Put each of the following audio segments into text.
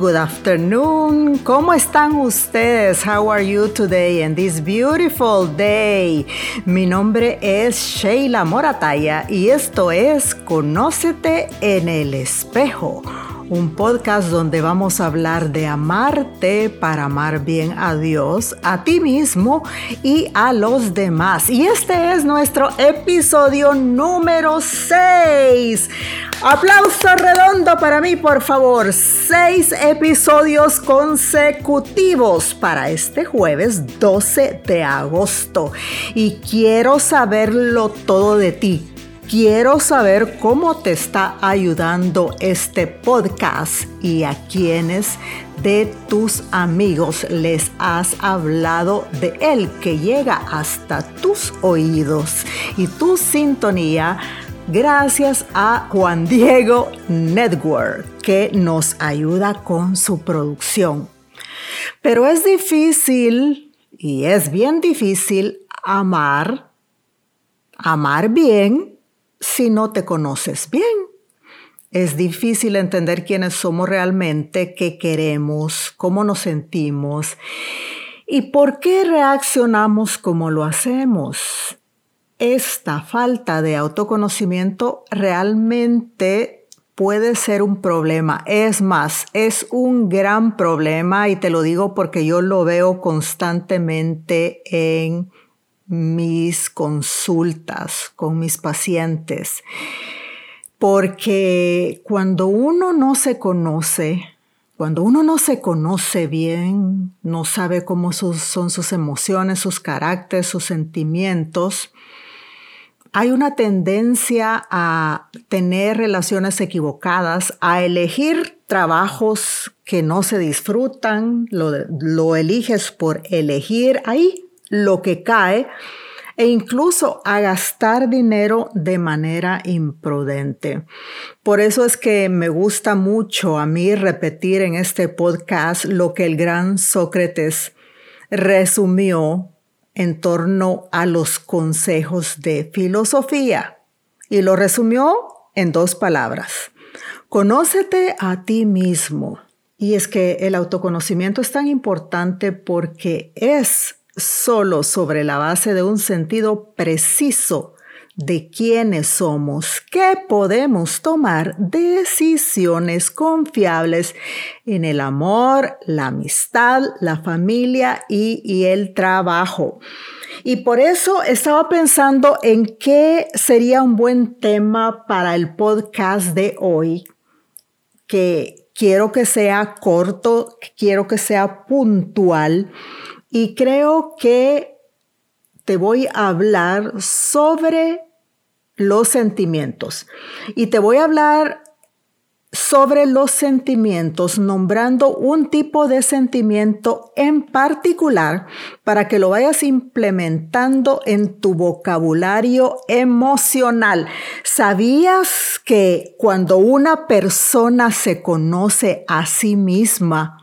good afternoon. ¿Cómo están ustedes? How are you today in this beautiful day? Mi nombre es Sheila Morataya y esto es Conócete en el espejo un podcast donde vamos a hablar de amarte para amar bien a Dios, a ti mismo y a los demás. Y este es nuestro episodio número 6. Aplauso redondo para mí, por favor. Seis episodios consecutivos para este jueves 12 de agosto. Y quiero saberlo todo de ti Quiero saber cómo te está ayudando este podcast y a quienes de tus amigos les has hablado de él que llega hasta tus oídos y tu sintonía gracias a Juan Diego Network que nos ayuda con su producción. Pero es difícil y es bien difícil amar, amar bien si no te conoces bien. Es difícil entender quiénes somos realmente, qué queremos, cómo nos sentimos y por qué reaccionamos como lo hacemos. Esta falta de autoconocimiento realmente puede ser un problema. Es más, es un gran problema y te lo digo porque yo lo veo constantemente en mis consultas con mis pacientes, porque cuando uno no se conoce, cuando uno no se conoce bien, no sabe cómo son sus emociones, sus caracteres, sus sentimientos, hay una tendencia a tener relaciones equivocadas, a elegir trabajos que no se disfrutan, lo, lo eliges por elegir ahí lo que cae e incluso a gastar dinero de manera imprudente. Por eso es que me gusta mucho a mí repetir en este podcast lo que el gran Sócrates resumió en torno a los consejos de filosofía y lo resumió en dos palabras. Conócete a ti mismo. Y es que el autoconocimiento es tan importante porque es solo sobre la base de un sentido preciso de quiénes somos que podemos tomar decisiones confiables en el amor, la amistad, la familia y, y, el trabajo. Y por eso estaba pensando en qué sería un buen tema para el podcast de hoy, que quiero que sea corto, quiero que sea puntual y creo que te voy a hablar sobre los sentimientos. Y te voy a hablar sobre los sentimientos, nombrando un tipo de sentimiento en particular para que lo vayas implementando en tu vocabulario emocional. ¿Sabías que cuando una persona se conoce a sí misma,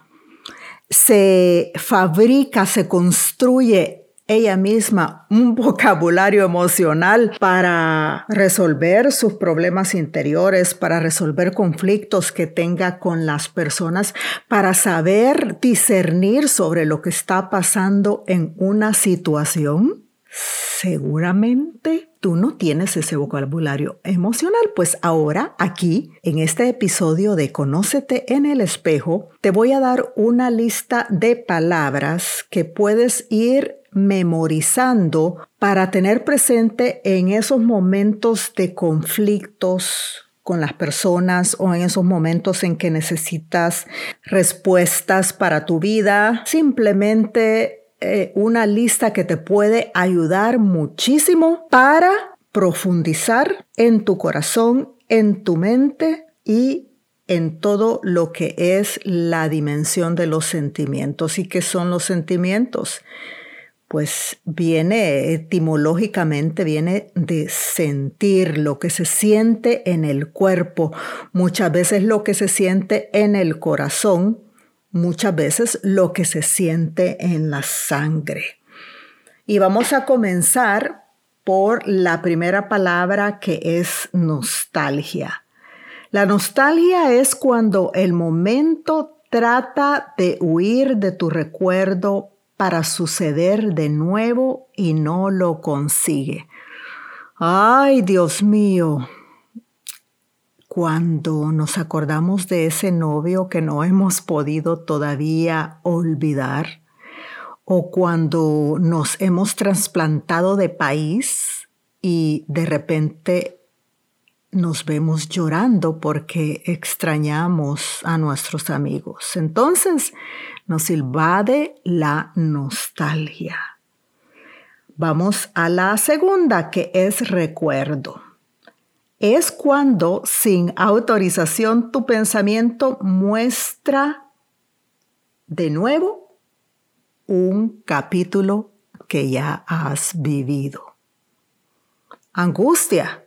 se fabrica, se construye ella misma un vocabulario emocional para resolver sus problemas interiores, para resolver conflictos que tenga con las personas, para saber discernir sobre lo que está pasando en una situación. Seguramente tú no tienes ese vocabulario emocional, pues ahora aquí, en este episodio de Conócete en el espejo, te voy a dar una lista de palabras que puedes ir memorizando para tener presente en esos momentos de conflictos con las personas o en esos momentos en que necesitas respuestas para tu vida, simplemente eh, una lista que te puede ayudar muchísimo para profundizar en tu corazón, en tu mente y en todo lo que es la dimensión de los sentimientos. ¿Y qué son los sentimientos? Pues viene etimológicamente, viene de sentir lo que se siente en el cuerpo, muchas veces lo que se siente en el corazón, muchas veces lo que se siente en la sangre. Y vamos a comenzar por la primera palabra que es nostalgia. La nostalgia es cuando el momento trata de huir de tu recuerdo para suceder de nuevo y no lo consigue. Ay, Dios mío, cuando nos acordamos de ese novio que no hemos podido todavía olvidar, o cuando nos hemos trasplantado de país y de repente nos vemos llorando porque extrañamos a nuestros amigos. Entonces nos invade la nostalgia. Vamos a la segunda, que es recuerdo. Es cuando sin autorización tu pensamiento muestra de nuevo un capítulo que ya has vivido. Angustia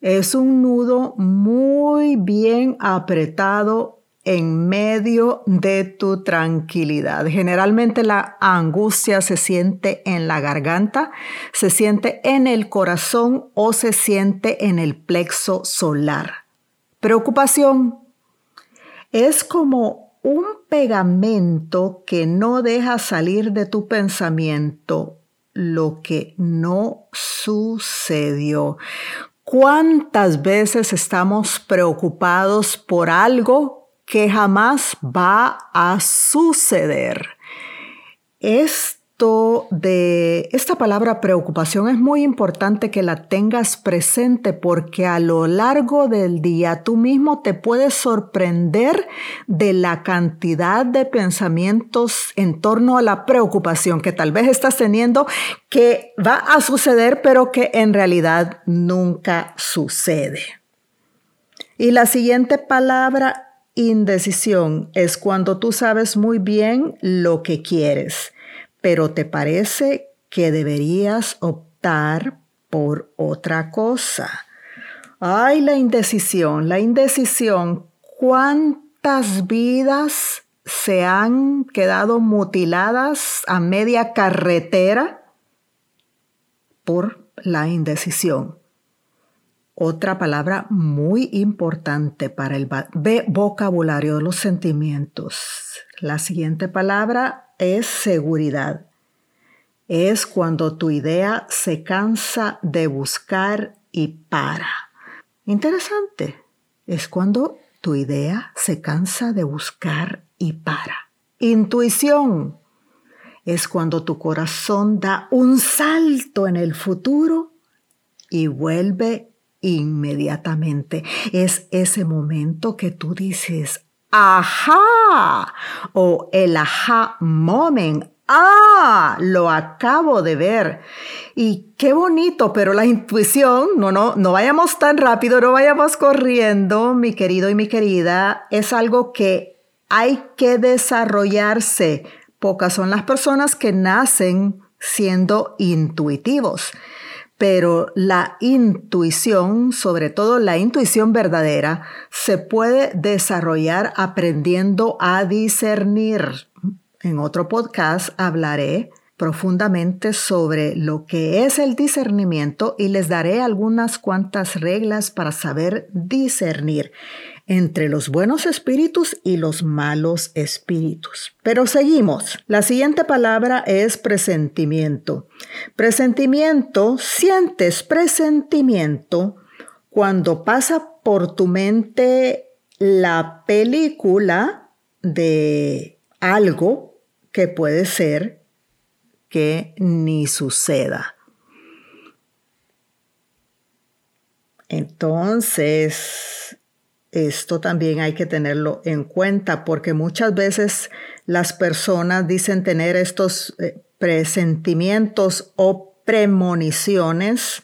es un nudo muy bien apretado en medio de tu tranquilidad. Generalmente la angustia se siente en la garganta, se siente en el corazón o se siente en el plexo solar. Preocupación es como un pegamento que no deja salir de tu pensamiento lo que no sucedió. ¿Cuántas veces estamos preocupados por algo que jamás va a suceder. Esto de esta palabra preocupación es muy importante que la tengas presente porque a lo largo del día tú mismo te puedes sorprender de la cantidad de pensamientos en torno a la preocupación que tal vez estás teniendo que va a suceder pero que en realidad nunca sucede. Y la siguiente palabra Indecisión es cuando tú sabes muy bien lo que quieres, pero te parece que deberías optar por otra cosa. Ay, la indecisión, la indecisión. ¿Cuántas vidas se han quedado mutiladas a media carretera por la indecisión? Otra palabra muy importante para el vocabulario de los sentimientos. La siguiente palabra es seguridad. Es cuando tu idea se cansa de buscar y para. Interesante. Es cuando tu idea se cansa de buscar y para. Intuición. Es cuando tu corazón da un salto en el futuro y vuelve inmediatamente. Es ese momento que tú dices, ajá, o el ajá moment. Ah, lo acabo de ver. Y qué bonito, pero la intuición, no, no, no vayamos tan rápido, no vayamos corriendo, mi querido y mi querida, es algo que hay que desarrollarse. Pocas son las personas que nacen siendo intuitivos pero la intuición, sobre todo la intuición verdadera, se puede desarrollar aprendiendo a discernir. En otro podcast hablaré profundamente sobre lo que es el discernimiento y les daré algunas cuantas reglas para saber discernir entre los buenos espíritus y los malos espíritus. Pero seguimos. La siguiente palabra es presentimiento. Presentimiento, sientes presentimiento cuando pasa por tu mente la película de algo que puede ser ni suceda. Entonces, esto también hay que tenerlo en cuenta porque muchas veces las personas dicen tener estos eh, presentimientos o premoniciones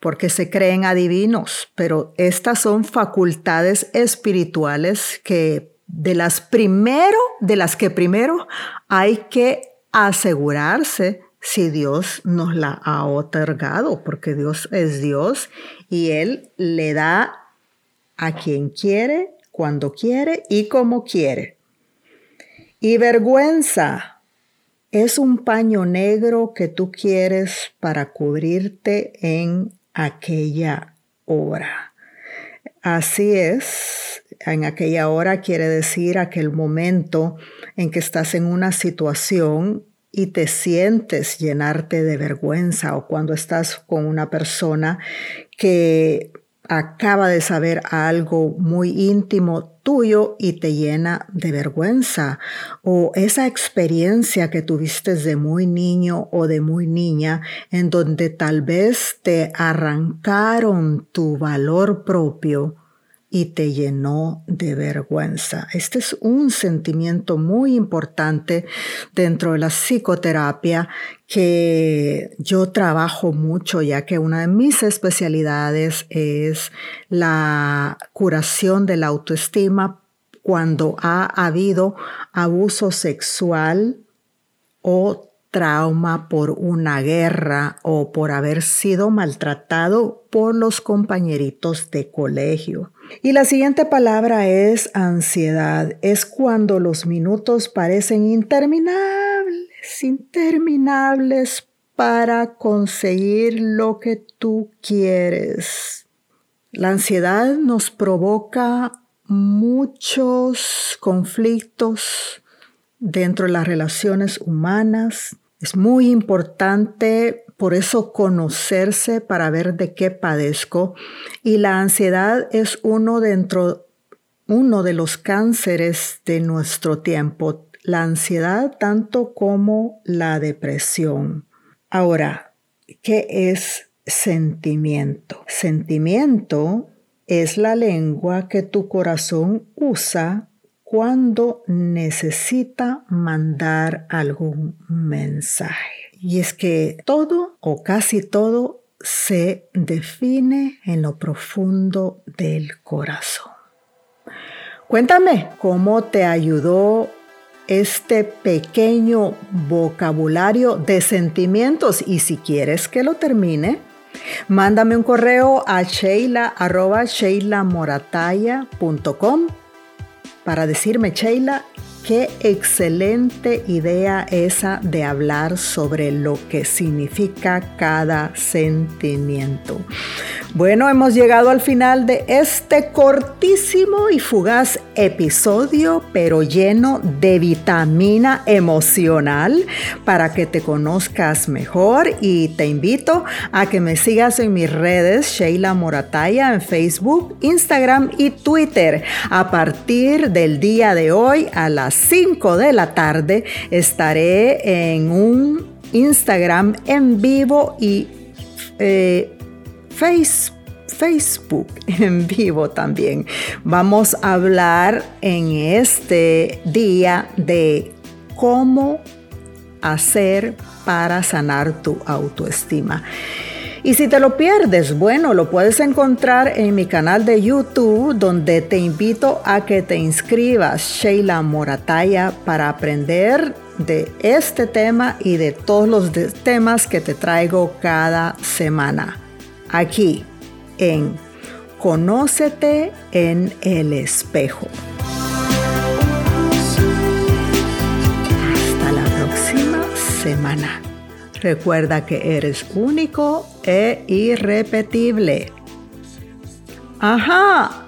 porque se creen adivinos, pero estas son facultades espirituales que de las primero, de las que primero hay que asegurarse si Dios nos la ha otorgado, porque Dios es Dios y Él le da a quien quiere, cuando quiere y como quiere. Y vergüenza es un paño negro que tú quieres para cubrirte en aquella hora. Así es, en aquella hora quiere decir aquel momento en que estás en una situación y te sientes llenarte de vergüenza o cuando estás con una persona que acaba de saber algo muy íntimo tuyo y te llena de vergüenza o esa experiencia que tuviste de muy niño o de muy niña en donde tal vez te arrancaron tu valor propio y te llenó de vergüenza. Este es un sentimiento muy importante dentro de la psicoterapia que yo trabajo mucho ya que una de mis especialidades es la curación de la autoestima cuando ha habido abuso sexual o trauma por una guerra o por haber sido maltratado por los compañeritos de colegio. Y la siguiente palabra es ansiedad. Es cuando los minutos parecen interminables, interminables para conseguir lo que tú quieres. La ansiedad nos provoca muchos conflictos dentro de las relaciones humanas. Es muy importante por eso conocerse para ver de qué padezco. Y la ansiedad es uno dentro, uno de los cánceres de nuestro tiempo. La ansiedad tanto como la depresión. Ahora, ¿qué es sentimiento? Sentimiento es la lengua que tu corazón usa cuando necesita mandar algún mensaje. Y es que todo o casi todo se define en lo profundo del corazón. Cuéntame cómo te ayudó este pequeño vocabulario de sentimientos y si quieres que lo termine, mándame un correo a sheila para decirme, Sheila, Qué excelente idea esa de hablar sobre lo que significa cada sentimiento. Bueno, hemos llegado al final de este cortísimo y fugaz episodio, pero lleno de vitamina emocional para que te conozcas mejor y te invito a que me sigas en mis redes Sheila Morataya en Facebook, Instagram y Twitter. A partir del día de hoy a las 5 de la tarde estaré en un Instagram en vivo y eh, Facebook en vivo también. Vamos a hablar en este día de cómo hacer para sanar tu autoestima. Y si te lo pierdes, bueno, lo puedes encontrar en mi canal de YouTube donde te invito a que te inscribas, Sheila Morataya, para aprender de este tema y de todos los temas que te traigo cada semana aquí en Conócete en el espejo. Hasta la próxima semana. Recuerda que eres único e irrepetible. Ajá,